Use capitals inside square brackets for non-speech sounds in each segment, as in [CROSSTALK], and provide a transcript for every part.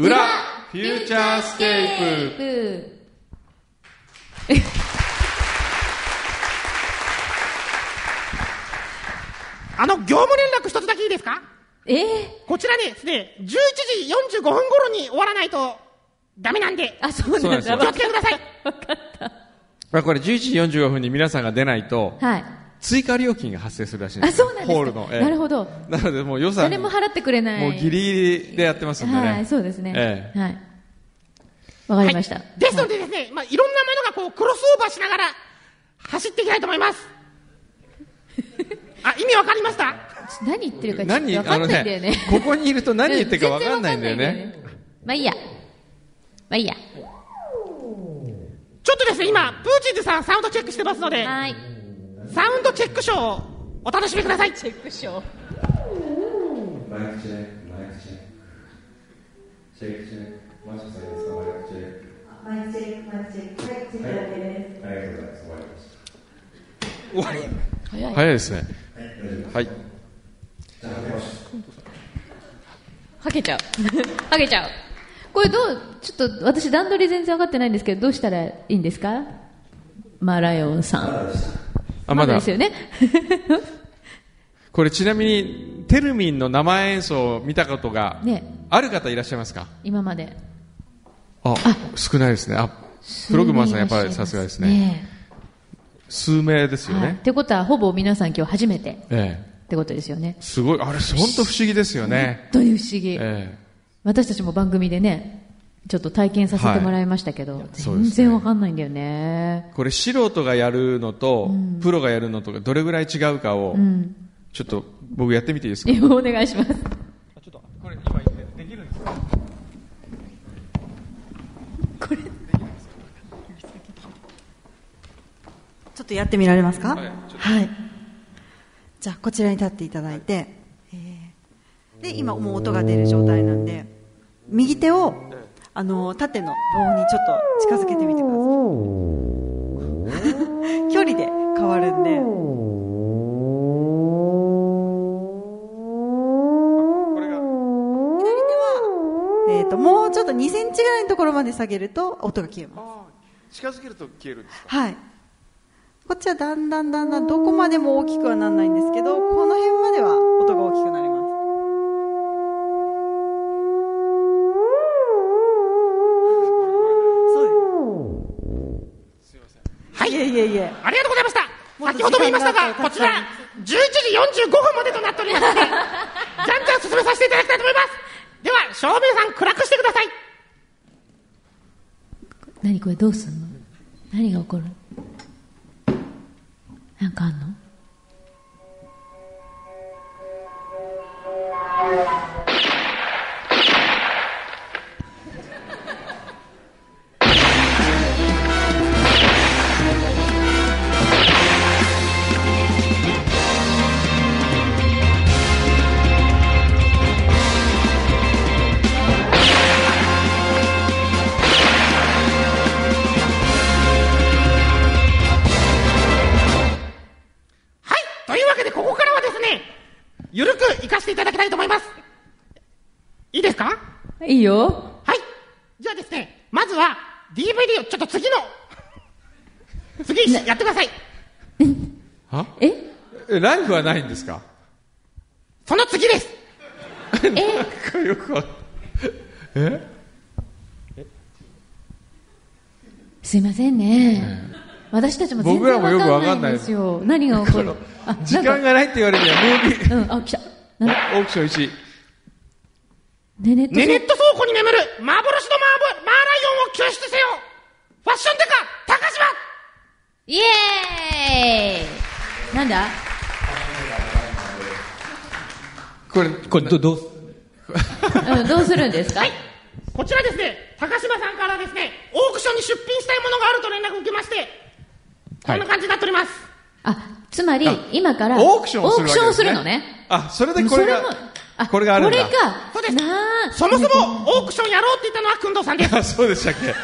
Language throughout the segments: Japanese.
裏フューチャースケーププ。[LAUGHS] あの、業務連絡一つだけいいですか？え？ー、こちらね、ですね、11時45分頃に終わらないとダメなんで、あ、そうなんだ。そうなんですよ気をつけてください。まあこれ11時45分に皆さんが出ないと、はい。追加料金が発生するらしいんであ、すよそうなんですか。ホールの。ええなるほど。なのでもう予算誰も払ってくれない。もうギリギリでやってますんでね。はい、そうですね。ええはい。わかりました。はいですのでですね、まあ、いろんなものがこう、クロスオーバーしながら、走っていきたいと思います。[LAUGHS] あ、意味わかりました？何言ってるかちょっ何？とわかんないんだよね。あのここにいると何言ってるかわかんないんだよね。かんないんだよね。まあいいや。まあいいや。ちょっとですね、今、プーチンズさんサウンドチェックしてますので、はい。サウンドチェックショーをお楽しみください。チェックショー。マイクチェック、マイクチェック。チェックチェック。マジさんですか、マイクチェック。マイクチェック、マイクチェック。はい、チェックだけです。ありがとうございます。終わりました。終わり。早い。早いですね。はい。はけちゃう。はけちゃう。これどう、ちょっと私段取り全然分かってないんですけど、どうしたらいいんですかマラヨンさん。あ、まだです。よね。[LAUGHS] これちなみに、テルミンの生演奏を見たことがね、ある方いらっしゃいますか？今まで。あ、少ないですね。あ、プログマンさんやっぱりさすがですね。ね数名ですよはい。っね。てことは、ほぼ皆さん今日初めてっええ。てことですよね。すごい、あれ、本当不思議ですよね。本当に不思議。え私たちも番組でね、ちょっと体験させてもらいましたけど、全そうですね然わかんないんだよねえ。これ素人がやるのと、プロがやるのとがどれぐらい違うかを、うん。ちょっと僕やってみていいですか？え [LAUGHS] お願いします。ちょっと、これ今できるんですか？ちょっとやってみられますか？はいはい。じゃあ、こちらに立っていただいて、えーで、今もう音が出る状態なんで、右手を、あの、縦の棒にちょっと近づけてみてください。距離で変わるんで、これが、左手は、えっ、と、もうちょっと2センチぐらいのところまで下げると音が消えます。あ近づけると消えるんですか？はい。こっちはだんだんだんだんどこまでも大きくはならないんですけど、先ほども言いましたが、こちら、11時45分までとなっておりますので、[LAUGHS] じゃんじゃん進めさせていただきたいと思います。では、照明さん暗くしてください。何これどうすんの？何が起こる？なんかあんの？ゆるく行かせていただきたいと思います。いいですか？いいよ。はい。じゃあですね、まずは DVD をちょっと次の、[LAUGHS] 次やってください。は？え？えライフはないんですか？その次です。[LAUGHS] えよくわえ？すいませんね。私たちも全然僕らもよくわわかんないですよ。何が起こる？あ時間がないって言われるには、ムービー、うん、あ、来た。なんだ？オークション1。ねねっとネネット倉庫に眠る。幻のマーボマーライオンを救出せよ。ファッションデカ高島。イエーイ。なんだ？これ、これどどううん、どうするんですか、こちらですね、高島さんからですね、オークションに出品したいものがあると連絡を受けまして、こんな感じになっております。あ、つまり、今から、オークションをするわけですねオークションをするのね。あ、それでこれがそれこれがあるんだこれか。そうですなあそもそもオークションやろうって言ったのはくんどうさんです。あ、[LAUGHS] そうでしたっけ？[LAUGHS] ちょっ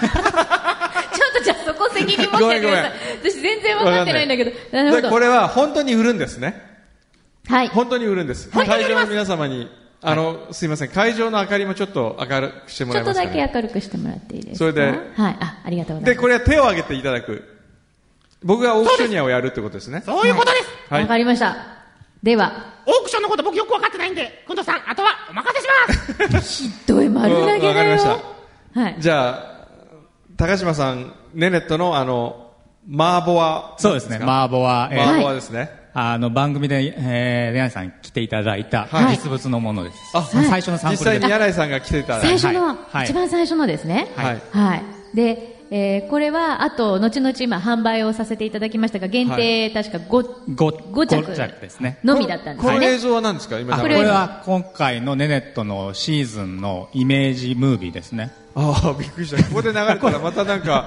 とじゃあそこ責任持ってください。ごめんごめん私全然分かってないんだけど。なるほど。でこれは本当に売るんですね。はい。本当に売るんです。会場の皆様に、あの、すいません、会場の明かりもちょっと明るくしてもちょっとだらえますか、ね、け明るくしてもらっていいですか？それではい。あ、ありがとうございで、ます。これは手を挙げていただく。僕がオークショニアをやるってことですね。そういうことです。はいわかりました。では、オークションのこと僕よく分かってないんで、くんさん、あとはお任せします。[LAUGHS] ひどい丸投げだよ。わかりましたはい。じゃあ、高島さん、ネネットのあの、マーボア。そうですね、ママーボは、えーーボアですね。あの番組で、えー、レナさん来ていただいたはい実物のものです。あ最初のサン実プルで際に柳井さんが来ていただいて。最初の、はい一番最初のですね。はい。はい。で、えーこれは、あと、後々今販売をさせていただきましたが、限定、確か 5, ご5着ご着ですね。のみだったんですよね。この映像は何ですか？今あこ流れは今回のネネットのシーズンのイメージムービーですね。ああ、びっくりした。ここで流れたら [LAUGHS] またなんか、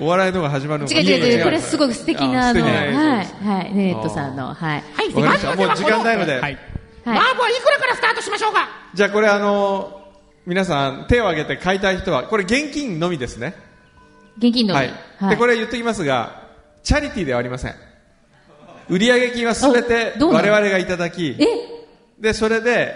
お笑いのが始まるのか違う違う違う、これすごく素敵な、あの、はい、はい、ネットさんの、はい。はい、わかりました。もう時間ないので。はい。はいマーブはいくらからスタートしましょうか？じゃあこれあの、皆さん手を挙げて買いたい人は、これ現金のみですね。現金のみ。はい。で、これ言っておきますが、チャリティーではありません。売上金はすべて我々がいただき、え？で、それで、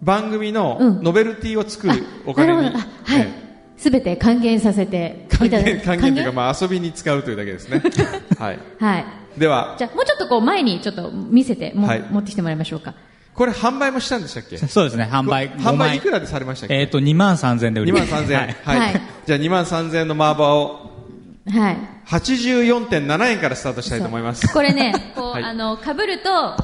番組のうんノベルティを作るおな金に、るほど。あはいえ。すべて還元させて還いただ元、還元というか、還まあ遊びに使うというだけですね。[LAUGHS] はい。はい。では、じゃあ、もうちょっとこう、前にちょっと見せて、もはい持ってきてもらいましょうか。これ販売もしたんでしたっけ？そうですね、販売販5万売いくらでされましたっけ？えっ、と、2万3000円で売り2ます。万3000円。はいはい。はいじゃあ2万3000円のマーバーをはい。84.7円からスタートしたいと思います。これね、こう、はいあの、被ると、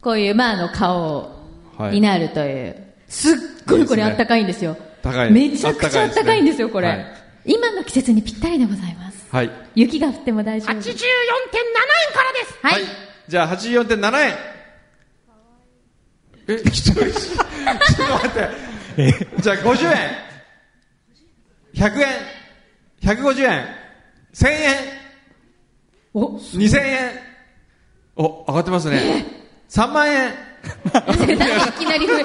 こういう、まあ、あの、顔はいになるという。すっごいこれあったかいんですよ。高いめちゃくちゃあったかいんですよ、これ。はい今の季節にぴったりでございます。はい。雪が降っても大丈夫。84.7円からですはい。じゃあ84.7円。え、一人、[LAUGHS] ちょっと待って。じゃあ50円。100円。150円。1000円。お、2000円。お、上がってますね。3万円。いきなり増え、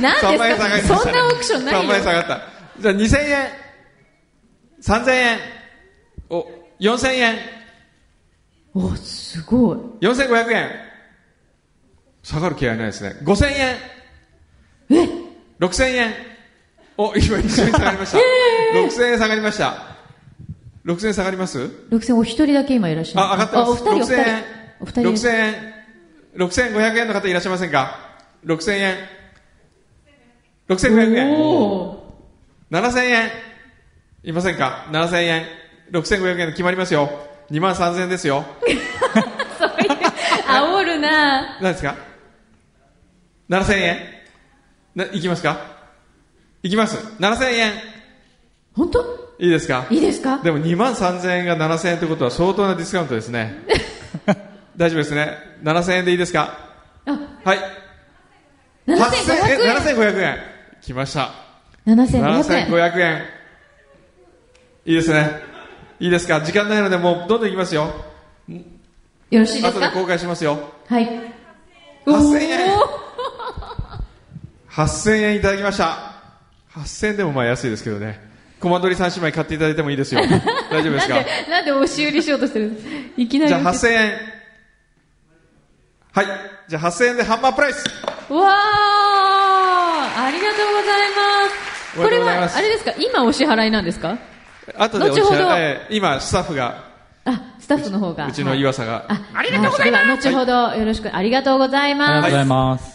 何3万円下がりですかそんなオークションない3万円下よ。がった。じゃあ2000円。3000円。お、4000円。お、すごい。4500円。下がる気配ないですね。5000円。え？6000円。お、今一緒に下がりました。[LAUGHS] 6000円下がりました。6000円下がります？六千お一人だけ今いらっしゃる。あ、上がってます。お二人、お二人6000円。。お二人。6000円。6500円の方いらっしゃいませんか ?6000 円。6500円。お7000円。いませんか ?7000 円。6500円で決まりますよ。2万3000円ですよ。ー [LAUGHS] そういう、煽るな何ですか？?7000 円？な、いきますか？いきます。7000円。本当？いいですか？いいですか？でも2万3000円が7000円ということは相当なディスカウントですね。[LAUGHS] 大丈夫ですね。7000円でいいですか？あ、はい。7500 8000円？7500円。来ました。7500円。7500円。いいですね。いいですか？時間ないのでもうどんどんいきますよ。よろしいですか？後で公開しますよ。はい。8000円8000円いただきました。8000円でもまあ安いですけどね。コマ撮り3姉妹買っていただいてもいいですよ。[LAUGHS] 大丈夫ですか？なんで、なんで押し売りしようとしてるんです？いきなり。じゃあ8000円。はい。じゃあ8000円でハンマープライス。わーありがとうございます。おこれは、あれですか？今お支払いなんですか？後でおっし後ほどゃえー今、スタッフが、あ、スタッフの方が。うちの岩佐が、あ、ありがとうございますでは、後ほどよろしく、ありがとうございあります。がとうございます。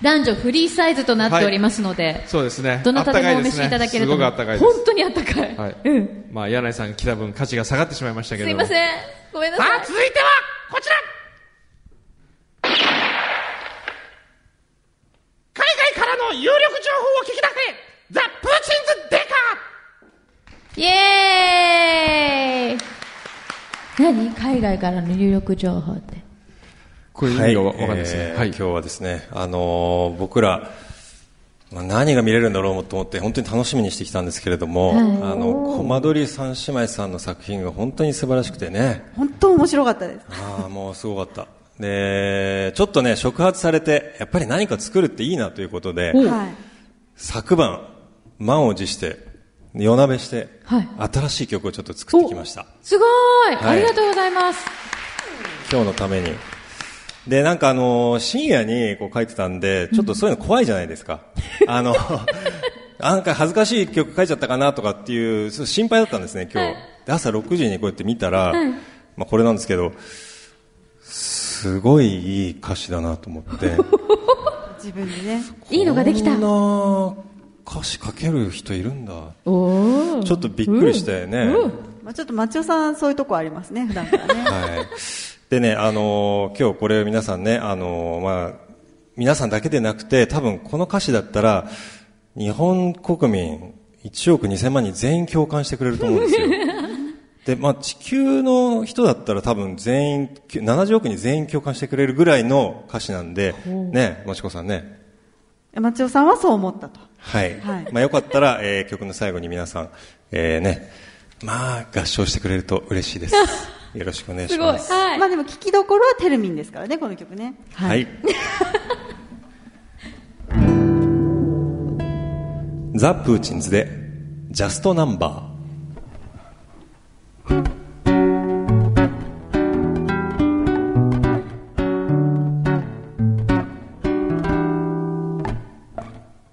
男女フリーサイズとなっておりますので、そうですね。どなたでもお召しいただけるとすごくあったかいです。本当にあったかい。はいうん。まあ、柳井さん来た分価値が下がってしまいましたけれども。すいません。ごめんなさいさあ、。続いては、こちら海外からの有力情報を聞き出せザ・プーチンズ・デカイエーイ何海外からの入力情報って。これ意味がわかんないですね。はい。えー今日はですね、あのー僕ら、まあ、何が見れるんだろうと思って本当に楽しみにしてきたんですけれども、はいあのコマ撮り三姉妹さんの作品が本当に素晴らしくてね本当面白かったです。ああもうすごかったでちょっとね触発されてやっぱり何か作るっていいなということではい。昨晩満を持して夜なべして、はい新しい曲をちょっと作ってきましたすごーい、はいありがとうございます。今日のために。で、なんかあの、深夜にこう書いてたんで、ちょっとそういうの怖いじゃないですか。[LAUGHS] あの、なんか恥ずかしい曲書いちゃったかなとかっていう、心配だったんですね、今日。で、朝6時にこうやって見たら、まあこれなんですけど、すごいいい歌詞だなと思って。[LAUGHS] 自分でね。いいのができた。こんな歌詞書ける人いるんだ。ちょっとびっくりしてね。まあちょっと町尾さんそういうとこありますね、普段からね。はい。でね、あのー今日これ皆さんね、あのーまあ、皆さんだけでなくて、多分この歌詞だったら、日本国民1億2000万人全員共感してくれると思うんですよ。[LAUGHS] で、まあ、地球の人だったら多分全員、70億人全員共感してくれるぐらいの歌詞なんで、ね、もちこさんね。町尾さんはそう思ったと。はい。はいまあ、よかったら、えー曲の最後に皆さん、えーね、まあ、合唱してくれると嬉しいです。[LAUGHS] よろしくお願いすごい。します。はい。まあでも聞きどころはテルミンですからね、この曲ね。はい。[LAUGHS] ザ・プーチンズで、ジャストナンバー。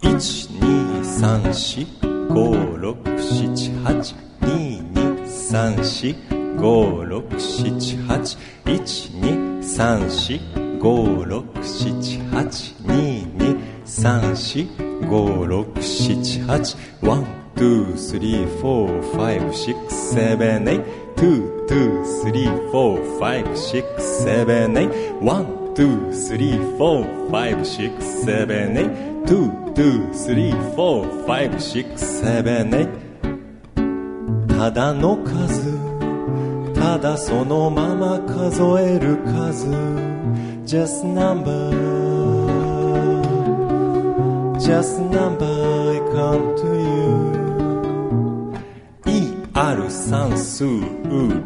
1、2、3、4、5、6、7、8、2、2、3、4、5、6、7、8、1、2、3、4、5、6、7、8、2、2、3、4、5、6、7、8、1、2、3、4、5、6、7、8、2、2、3、4、5、6、7、8、1、2、3、4、5、6、7、8、2、2、3、4、5、6、7、8ただの数ただそのまま数える数 Just number Just number I come to you ER 算数ウ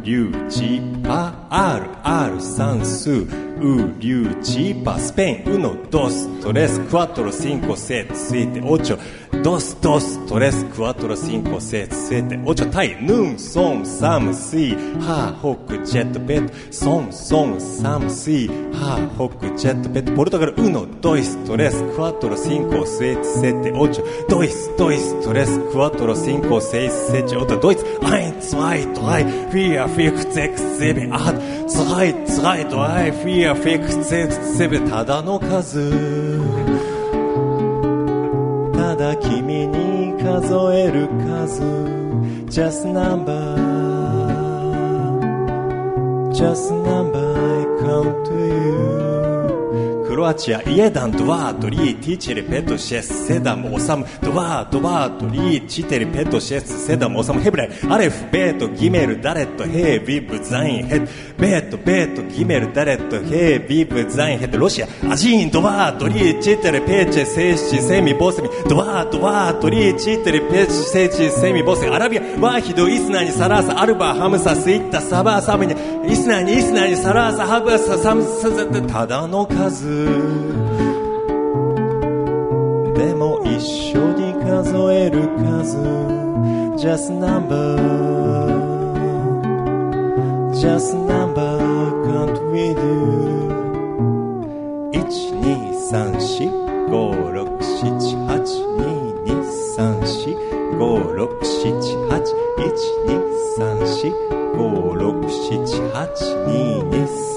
リュウジパあるある算数ウリュウジパスペインウノドストレスクワトロシンコセツイテオチョドスドストレスクワトロシンコセツイテオチョタイヌンソンサムスイハーホックジェットベッドソンソンサムスイハーホックジェットベッドポルトガルウノドイストレスクワトロシンコセツセテオチョドイスドイストレスクワトロシンコセツセチオトドイツ1 2 3 4 5 6 7 8 2 2 3 4 5 6 7ただの数。ただ君に数える数。Just number. Just number I come to you. クロアチア、イエダン、ドワー、ドリー、ティチェリ、ペト、シェス、セダム、オサム、ドワー、ドワー、ドリー、チテリ、ペト、シェス、セダム、オサム、ヘブライ、アレフ、ベート、ギメル、ダレット、ヘイ、ビブ、ザイン、ヘッド、ベート、ベート、ギメル、ダレット、ヘイ、ビブ、ザイン、ヘッド、ロシア、アジーン、ドワー、ドリー、チテリ、ペチェ、セイシ、セミ、ボスミ、ドワー、ドワー、ドリー、チテリ、ペチ、セイチ、セミ、ボスミ、アラビア、ワーヒド、イスナにサラーサ、アルバ、ハムサ、スイッタ、サバー、サムに、イスナに、イスナに、サラーサ、ハブサ、サムサ、サただの数。でも一緒に数える数 Just number Just number count with you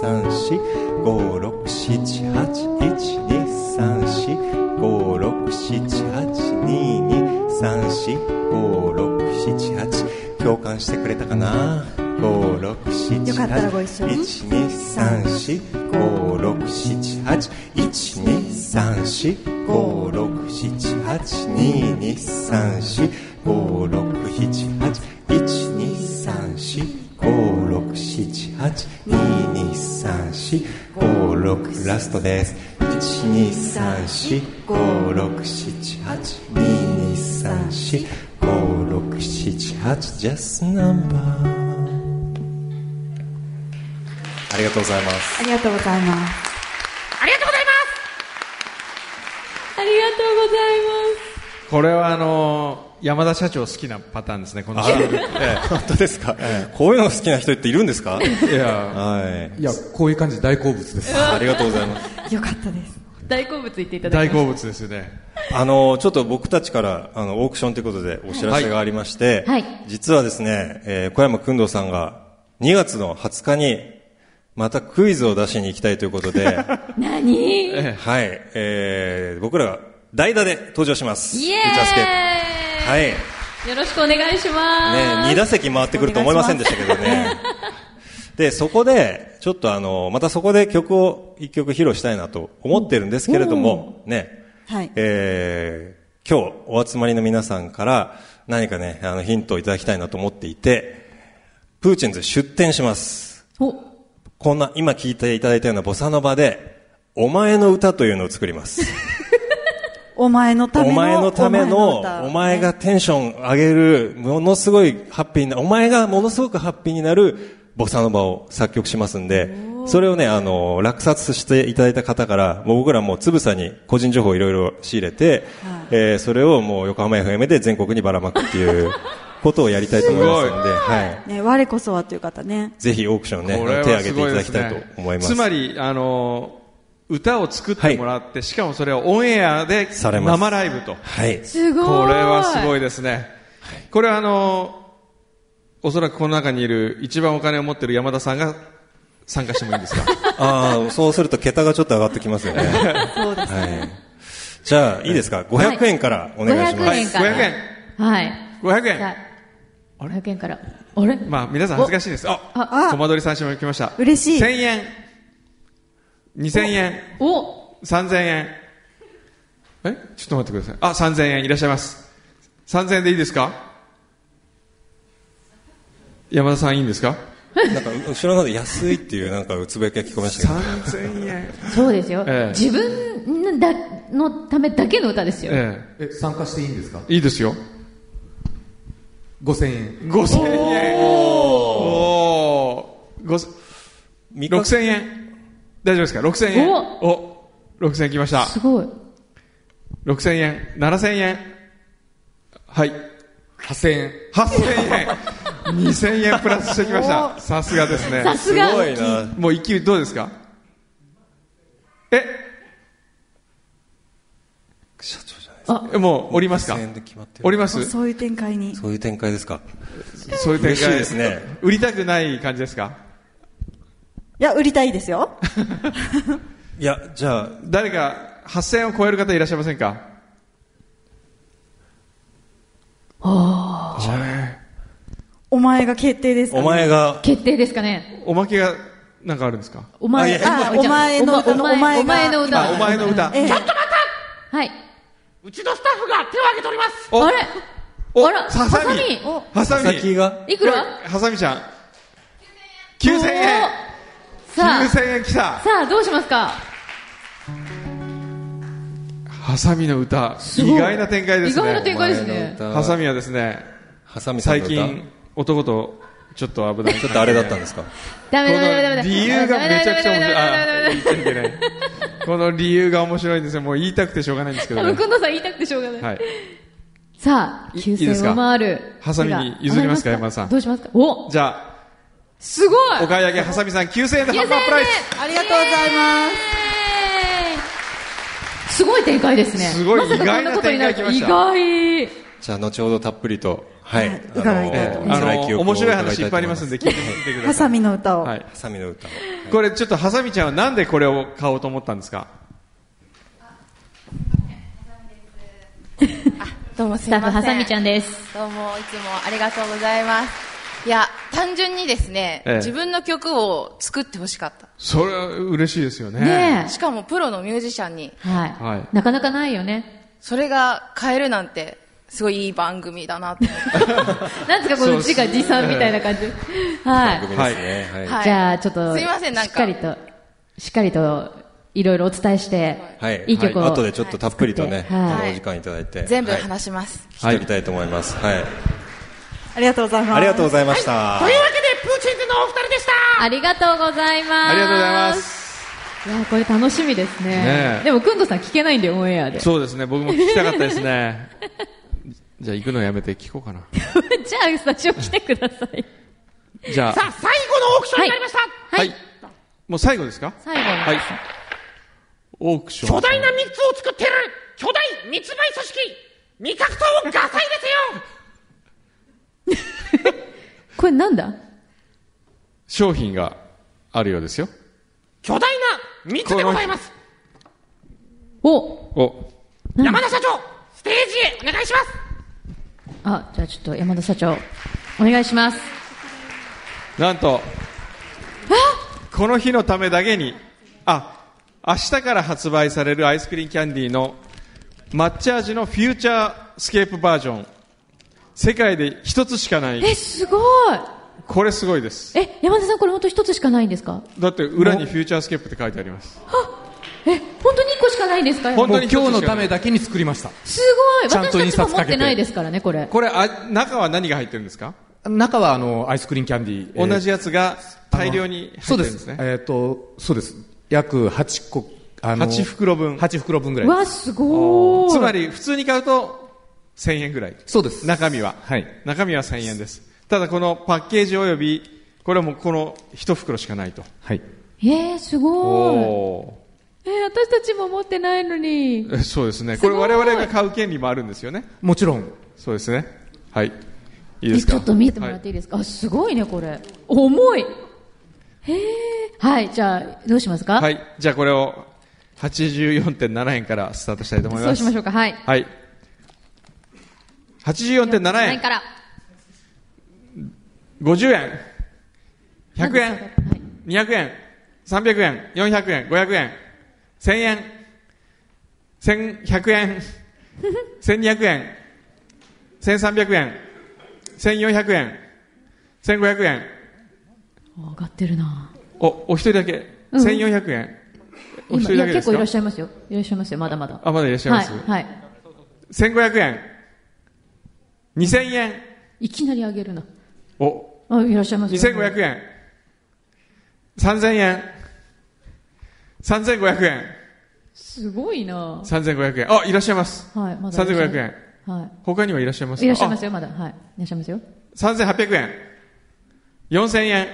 三四五六七八123456782234567 just number ありがとうございますありがとうございます。ありがとうございます。ありがとうございこれはあのー山田社長好きなパターンですね、このええ。本当ですか、こういうの好きな人っているんですか？いや、はい。いや、こういう感じで大好物です。ありがとうございます。よかったです。大好物言っていただきまし大好物ですよね。あの、ちょっと僕たちから、あの、オークションということでお知らせがありまして、はい実はですね、えー小山くんどうさんが2月の20日に、またクイズを出しに行きたいということで、た。[LAUGHS] 何？イエはい、えー、僕らが代打で登場します。ーイフューチャースケープ。はい。ね、よろしくお願いします。2打席回ってくると思いませんでしたけどね。で、そこで、ちょっとあの、またそこで曲を一曲披露したいなと思ってるんですけれども、ね、はい。えー今日お集まりの皆さんから何かね、あのヒントをいただきたいなと思っていて、プーチンズ出展します。お、こんな、今聞いていただいたようなボサノバで、お前の歌というのを作ります。[LAUGHS] お前のための。お前のための、歌お前がテンション上げる、ものすごいハッピーな、お前がものすごくハッピーになるボサノバを作曲しますんで、それをね、あの、落札していただいた方から、もう僕らもうつぶさに個人情報をいろいろ仕入れて、えーそれをもう横浜 FM で全国にばらまくっていう [LAUGHS] ことをやりたいと思いますので、はい。ね、我こそはという方ね。ぜひオークションね、手を挙げていただきたいと思います。つまり、あのー歌を作ってもらって、しかもそれをオンエアで生ライブと。はい。すごい。これはすごいですね。これはあのーおそらくこの中にいる一番お金を持っている山田さんが参加してもいいんですか？[LAUGHS] ああ、そうすると桁がちょっと上がってきますよね。そうです。はい。じゃあ、いいですか ?500 円からお願いします。500円から。500円。はい。500円。さあ500円から。あれ？まあ、皆さん恥ずかしいです。あ、あコマ撮り三種も来ました。嬉しい1000円。2000円。お3000円。え？ちょっと待ってください。あ、3000円いらっしゃいます。3000円でいいですか？山田さんいいんですか？なんか、後ろの方で安いっていうなんかつぶやきが聞こえましたけど。?3000 円。そうですよ。ええ自分だのためだけの歌ですよ。ええ、参加していいんですか？えいいですよ。5000円。5000円。おー。ご三日？6000円。大丈夫ですか ?6000 円。おお、6000円来ました。すごい。6000円。7000円。はい。8000円。8000円。2000円プラスしてきました。さすがですね。さすが。すごいな。もう一級どうですか？え？社長じゃないですか。えもう降りますか？2000円で決まってる降ります？そういう展開に。そういう展開ですか。そういう展開嬉しいですね。売りたくない感じですか？いや、売りたいですよ。いや、じゃあ、誰か8000円を超える方いらっしゃいませんか？お前が決定ですか、ね、お前が、決定ですかね？おまけがなんかあるんですか？お前、あお前の歌のお前お前がお前の歌。あ、お前の歌。ええはい。うちのスタッフが手を挙げておりますおあれ？おあらハサミハサミ？おハサミ。先が、いくら？ハサミちゃん。9000円おさあ、!9000 円来たさあ、どうしますか？ハサミの歌。意外な展開ですね。意外な展開ですねハサミはですね、ハサミさんの歌？最近、男とちょっと危ない。ちょっとあれだったんですか？ダこのメダメダメダメ。理由がめちゃくちゃ面白い。あ、言っちゃいけない。この理由が面白いんですよ。もう言いたくてしょうがないんですけど多分、さん言いたくてしょうがない。はい。さあ、いいいですか？9000を回る。ハサミに譲りますか山田さんどうしますか？おじゃすごいあ、お買い上げ、ハサミさん9000円でハンバープライスありがとうございます。す。すごい展開ですね。すごいまさかこんなことになると意外意外。じゃあ、後ほどたっぷりと、はい。はい伺いたいと思いますあの、面白い話いっぱいありますんで聞いてみてください。ハサミの歌を。はい。ハサミの歌を。これちょっとハサミちゃんはなんでこれを買おうと思ったんですか？どうもすスタッフ、いません。はさみちゃんです。どうも、いつもありがとうございます。いや、単純にですね、ええ自分の曲を作ってほしかった。それは嬉しいですよね。ねしかもプロのミュージシャンに、え。はい。はいなかなかないよね。それが買えるなんて、すごいいい番組だなと思って。[LAUGHS] なんですか、この自画自賛みたいな感じ。はい。番組ですね。はい。はいじゃあ、ちょっと、すいませんなんかしっかりと。しっかりといろいろお伝えして、はい。いい曲を、はい後でちょっとたっぷりとね、はいあのお時間いただいて。全部はい話します。聞き取りたいと思います。はい。ありがとうございます。ありがとうございました。というわけで、プーチンズのお二人でしたありがとうございます。ありがとうございます。いや、これ楽しみですね。ねえでも、くんどさん聞けないんで、オンエアで。そうですね、僕も聞きたかったですね。[LAUGHS] じゃあ行くのやめて聞こうかな。[LAUGHS] じゃあ、スタジオ来てください。じゃあ、さあ、最後のオークションになりました、はい。もう最後ですか？最後のはい。オークション。巨大な蜜を作ってる。巨大密売組織。味覚糖ガサイですよ。[LAUGHS] これなんだ？商品があるようですよ。巨大な蜜でございます。お。お、山田社長ステージへお願いしますあ、じゃあちょっと山田社長、お願いします。なんと、この日のためだけに、あ、明日から発売されるアイスクリーンキャンディーの抹茶味のフューチャースケープバージョン。世界で一つしかない。え、すごいこれすごいです。え、山田さんこれ本当一つしかないんですか？だって裏にフューチャースケープって書いてあります。え、本当に一個しかないんですか？本当に今日のためだけに作りました。すごいちゃんと私たちも印刷かけて持ってないですからね、これ。これ、あ、中は何が入ってるんですか？中はあの、アイスクリーンキャンディー。同じやつが大量にそうで入ってるんですすね。えっ、と、そうです。約8個、あの、8袋分。8袋分ぐらい。わ、すごい。つまり、普通に買うと、1000円ぐらい。そうです。中身は。はい。中身は1000円です。ただこのパッケージ及び、これはもうこの一袋しかないと。はい。えー、すごい。おえー、私たちも持ってないのに。ー [LAUGHS] そうですね。これ我々が買う権利もあるんですよね。もちろん。そうですね。はい。いいですか？えちょっと見てもらっていいですか、あ、すごいね、これ。重い。へえ。はい、じゃあ、どうしますか？はい。じゃあこれを84.7円からスタートしたいと思います。そうしましょうか、はい。はい。84.7円。から。50円。100円。200円。300円。400円。500円。1000円。1100円。1200円。1300円。1400円。1500円。上がってるなお、お一人だけ。うん1400円。お一今いや人だけ結構いらっしゃいますよ。いらっしゃいますよ、まだまだ。あまだいらっしゃいます？はい。はい。1500円。2000円。いきなり上げるな。お、あ、いらっしゃいますよ。2500円。3000円。3500円。すごいな3500円。あ、いらっしゃいます。はい、まだいらっしゃいます。3500円。は他にはいらっしゃいますい。か？いらっしゃいますよ、まだ。はい。いらっしゃいますよ。あ3800円。4000円。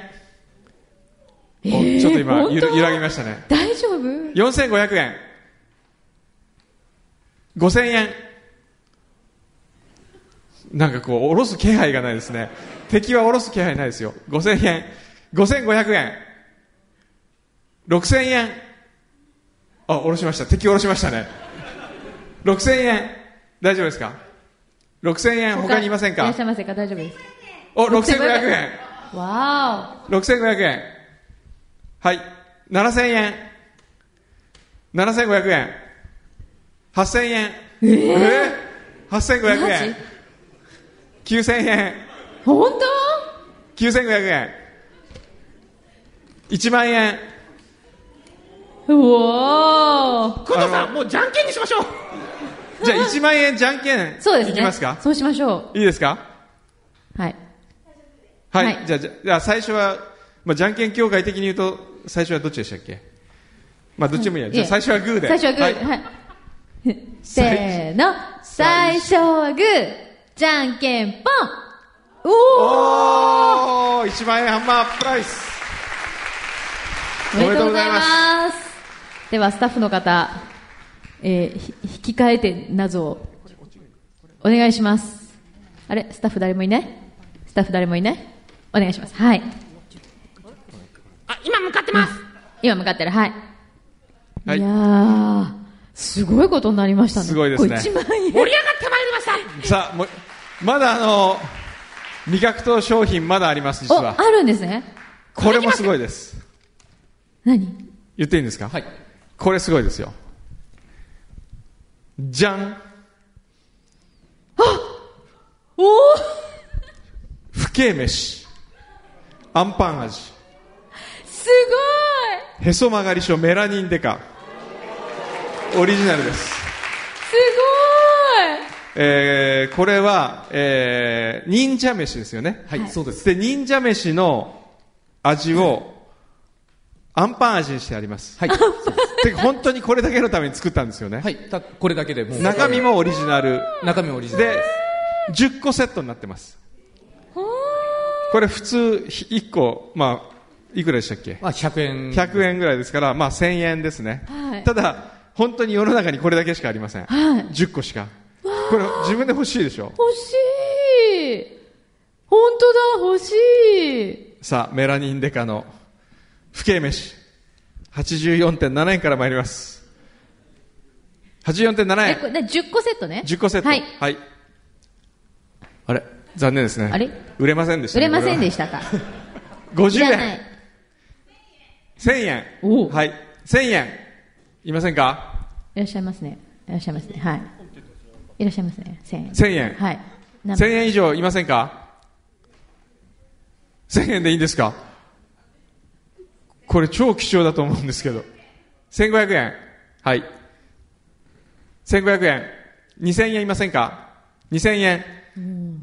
おえーちょっと今、ゆる揺らぎましたね。大丈夫？4500円。5000円。なんかこう、下ろす気配がないですね。敵は下ろす気配ないですよ。5000円。5500円。6000円。あ、下ろしました。敵下ろしましたね。6000円。大丈夫ですか ?6000 円他？にいませんか？いらっしゃいませんか？大丈夫です。お、6500円。わ6500円。はい。7000円。7500円。8000円。えー、?8500 マ円。9000円。ー本9500円。1万円。当うおー工藤さんもうじゃんけんにしましょう [LAUGHS] じゃあ1万円じゃんけん。そうですね。いきますか？そうしましょいいですか？う。はい。はい。はいじゃあ、じゃあじゃあ最初は、まあ、じゃんけん協会的に言うと、最初はどっちでしたっけ？まあ、どっちでもいいや。じゃあ最初はグーで。最初はグー。はいはい。[LAUGHS] せーの。最初はグー。じゃんけんぽん。おーおー !1 万円ハンマープライス。おめでとうございます。では、スタッフの方、えーひ引き換えて謎をお願いします。あれ？スタッフ誰もいない？スタッフ誰もいない？お願いします。はい。あ今向かってます、今向かってる。はい。はいいやー、すごいことになりましたね。すごいですねこれ1万円。盛り上がってまいりましたさあ、もうまだあの、味覚糖商品まだあります、実お、はあ。るんですね。これもすごいです。何？言っていいんですか？はい。これすごいですよ。じゃんおー不敬飯。アンパン味。すへそ曲がり症メラニンデカオリジナルですすえーこれは、えー忍者飯ですよね。はい、そうです。で、忍者飯の味を、アンパン味にしてあります。はい。で、本当にこれだけのために作ったんですよね。はい。これだけでもう中身もオリジナル。中身もオリジナルで、10個セットになってます。これ普通、1個、まあ、いくらでしたっけ？まあ、100円。100円ぐらいですから、まあ1000円ですね。はいただ、本当に世の中にこれだけしかありません。はい10個しか。これ自分で欲しいでしょ？欲しい本当だ、欲しいさあ、メラニンデカの不景飯。84.7円から参ります。84.7え、円。これ、ね、10個セットね。10個セット。はい。あれ？残念ですね。あれ？売れませんでした、売れませんでししたか？[LAUGHS] た。50いらな円。い1000円。はい。1000円。いませんか？いらっしゃいますね。いらっしゃいますね。はい。いらっしゃいますね。1000円。1000円はい。何1000円以上いませんか ?1000 円でいいんですか？これ超貴重だと思うんですけど。1500円。はい。1500円。2000円いませんか ?2000 円。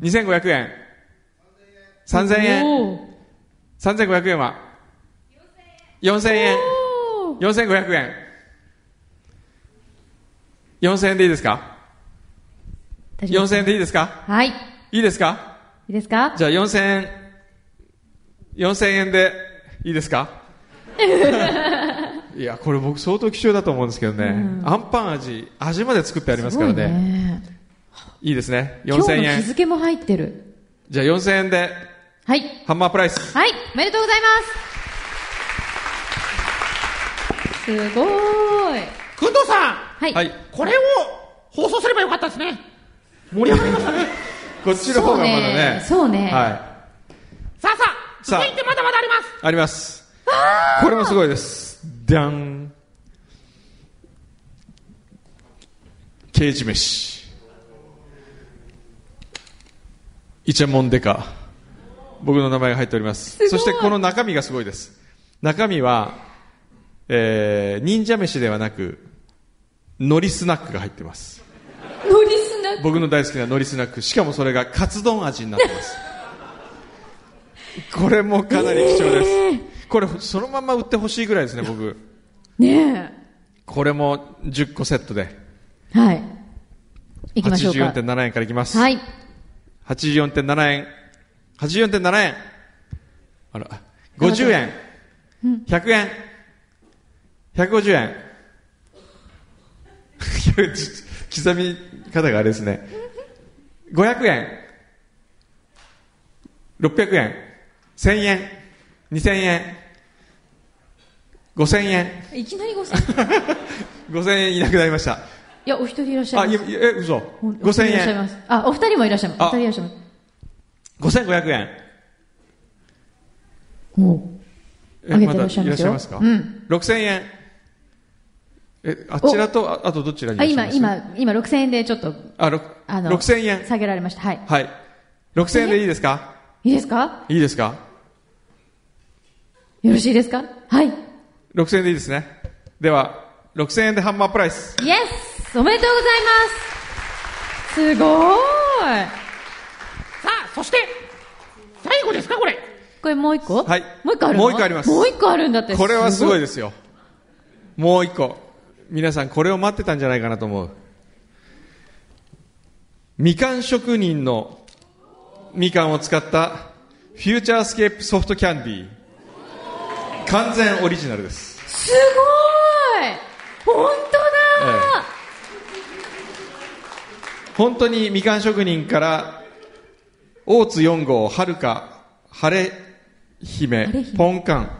2500円。3000円。3500円は ?4000 円。4500円。4000円でいいですか？大丈夫です ?4000 円でいいですか？はい。いいですか？いいですか？じゃあ4000円、4000円でいいですか？いや、これ僕相当貴重だと思うんですけどね。アンパン味、味まで作ってありますからすごいね。ねいいですね。今日4000の日円。付も入ってる。じゃあ4000円で、はい。ハンマープライス。はい。おめでとうございます。すごーい。くんどうさんはい。はい。これを放送すればよかったですね。盛り上がりましたね。[LAUGHS] こっちの方がまだね。そうね。はい。さあさあ、さあ続いてまだまだあります。あります。[LAUGHS] これもすごいです。ダン。刑事飯。イチャモンデカ。僕の名前が入っております。すそしてこの中身がすごいです。中身は、えー、忍者飯ではなく、海苔スナックが入ってます。ノリスナック？僕の大好きな海苔スナック。しかもそれがカツ丼味になってます。[LAUGHS] これもかなり貴重です。これそのまま売ってほしいぐらいですね、僕。ねこれも10個セットで。え。はい。行きましょうか。84.7円からいきます。はい。84.7円。84.7円。あら、50円。うん100円。150円。[LAUGHS] 刻み方があれですね。500円。600円。1000円。2000円。5000円。いきなり5000 5000 [LAUGHS] 円いなくなりました。いや、お一人いらっしゃあ、います。いや、え、嘘。お一人5000いらっしゃいま円。す。あ、お二人もいらっしゃいます。おあ二人いらっしゃいます。5500円。おえあげてらっしゃいますよまだいらっしゃいますか、うん6000円。え、あちらと、ああとどちらにいあ、らっしゃい今、ます？今、今6000円でちょっと、あ、ろあの、6000円。下げられました。はい。はい。6000円でいいですか？いいですか？いいですか？よろしいですか？はい。?6000 円でいいですね。では、6000円でハンマープライス。イエスおめでとうございますすごーいさあ、そして、最後ですか、これ。これもう一個？はい。もう一個あるの？もう一個ありますもう一個あるんだって。これはすごいい。ですよ。もう一個。皆さんこれを待ってたんじゃないかなと思う。みかん職人のみかんを使ったフューチャースケープソフトキャンディー。完全オリジナルです。すごーい本当だ本当にみかん職人から大津4号、はるか、晴れ姫、ポンカン、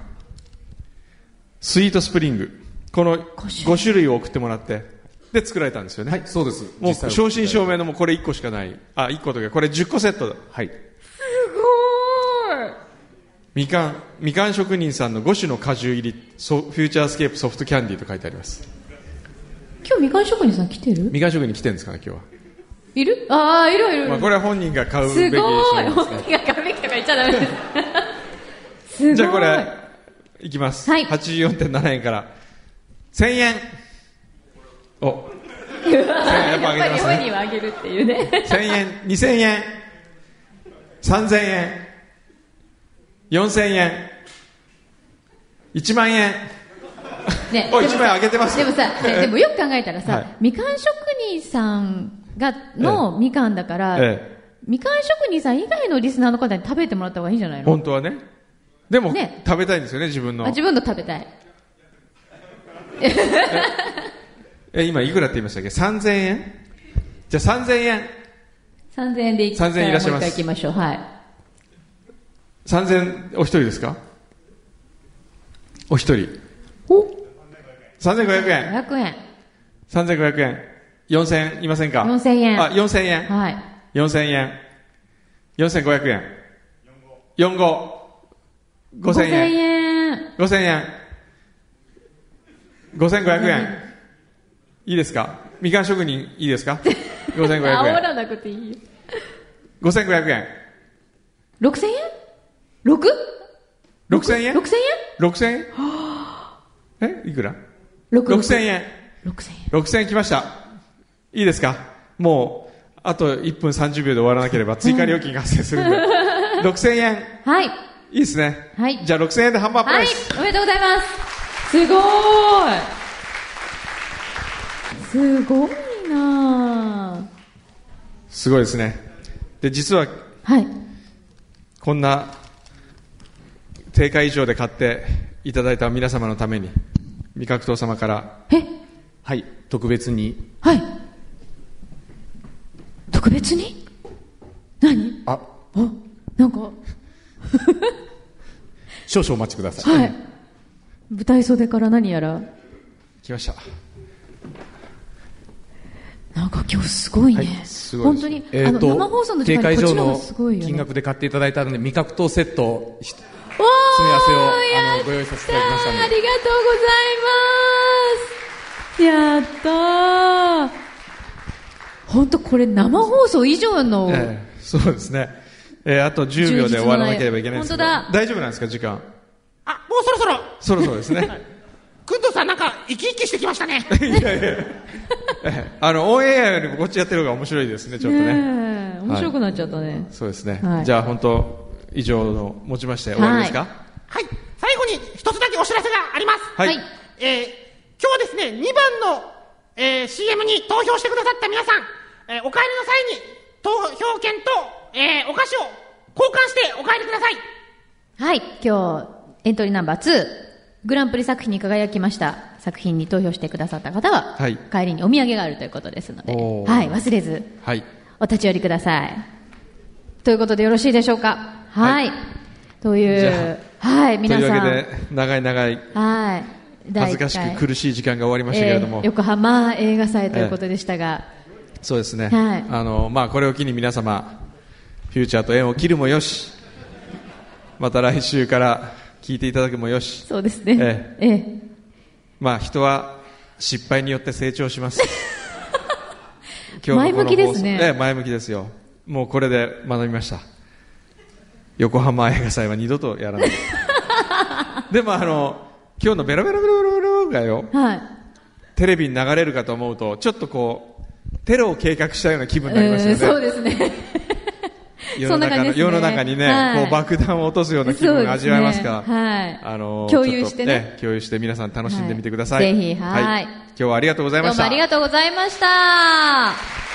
スイートスプリング、この5種類を送ってもらって、で作られたんですよね。はい、そうです。もう正真正銘のもうこれ1個しかない。あ、1個というか、これ10個セットだ。はい。みかん、みかん職人さんの5種の果汁入り、ソフューチャースケープソフトキャンディーと書いてあります。今日みかん職人さん来てる？みかん職人来てるんですかね、今日は。いる？ああ、いるいる。まあ、これは本人が買うべきですね。本人が買うべきとか言っちゃダメです。すごい。じゃあこれ、いきます。はい84.7円から。1000円。お。1000円やっぱ上げてます [LAUGHS] やっぱりね。は上げるっていうね。1000円、2000円、3000円、4000円、1万円。ね [LAUGHS] お、でも1万円上げてますでもさ、[LAUGHS] ねでもよく考えたらさ、はいみかん職人さんが、のみかんだから、えみかん職人さん以外のリスナーの方に食べてもらった方がいいんじゃないの？本当はね。でも、ね食べたいんですよね、自分のあ。自分の食べたい。[LAUGHS] え、今いくらって言いましたっけ ?3000 円？じゃあ3000円。3000円でい3000円いらっしゃいますもう一回行きましょう。はい。3000お一人ですか？お一人。3500円。500円。3500円。4000円いませんか？4000円あ、4000円。はい。4000円。4500円。45。5000円。円。5000円。5500円。いいですか？みかん職人いいですか [LAUGHS] ?5500 煽円。らなくていいよ。5500円。6000円？?6? 6000円 ?6000 6000円？[GASPS] え？いくら？六 ?6000 円。6000円。6000円来ました。いいですか？もう、あと1分30秒で終わらなければ追加料金が発生するんで。[LAUGHS] 6000円。円はい。いいですね。はい。じゃあ6000円でハンバーグプはいライス。。おめでとうございます。すごーい。すごいなぁすごいですね。で、実は、はい。こんな定価以上で買っていただいた皆様のために、味覚糖様から、はい、特別に。はい。特別に？何？あ、なんか、[LAUGHS] 少々お待ちください。はい。舞台袖から何やら、来ました。なんか今日すごいね。すごい本当に、あの、えーと生放送の時定価以上間にこっちの方がのすごいよね。金額で買っていただいたので、味覚糖セット詰め合わせをあのご用意させていただきましたので。ありがとうございます。やったー。本当これ生放送以上の、ええそうですね。えーあと10秒で終わらなければいけないんですけど大丈夫なんですか、時間。あ、もうそろそろ、そろそろですね。[LAUGHS] くんどうさんなんか生き生きしてきましたね。[LAUGHS] あの、オンエアよりもこっちやってる方が面白いですね、ちょっとね。ねえ面白くなっちゃったね。そうですね。はいじゃあ本当、以上の持ちまして終わりですか、はい。最後に一つだけお知らせがあります。はいえー今日はですね、2番の、えー CM に投票してくださった皆さん、えーお帰りの際に投票券と、えーお菓子を交換してお帰りください。はい、今日、エントリーナンバー2、グランプリ作品に輝きました作品に投票してくださった方は、はい帰りにお土産があるということですので、はい、忘れず、はい。お立ち寄りください。ということでよろしいでしょうか？はい。といじう、はい、皆さん。というわけで、長い長い、はい。恥ずかしく苦しい時間が終わりましたけれども、えー横浜映画祭ということでしたが、そうですね。はいあの、まあ、これを機に皆様、フューチャーと縁を切るもよし、また来週から聞いていただくもよし、そうですね。えええまあ、人は失敗によって成長します。[LAUGHS] の前向きですねええ前向きですよ。もうこれで学びました。横浜映画祭は二度とやらない。[LAUGHS] でもあの、今日のベロベロベロベロベロがよ、はい。テレビに流れるかと思うと、ちょっとこう、テロを計画したような気分になりますよね。えーそうですね。[LAUGHS] 世の中の、ね世の中にね、はいこう爆弾を落とすような気分が味わえますか？ら、ねはいあの共有してねちょっと共有して皆さん楽しんでみてください。はいぜひはい今日はありがとうございました。どうもありがとうございました。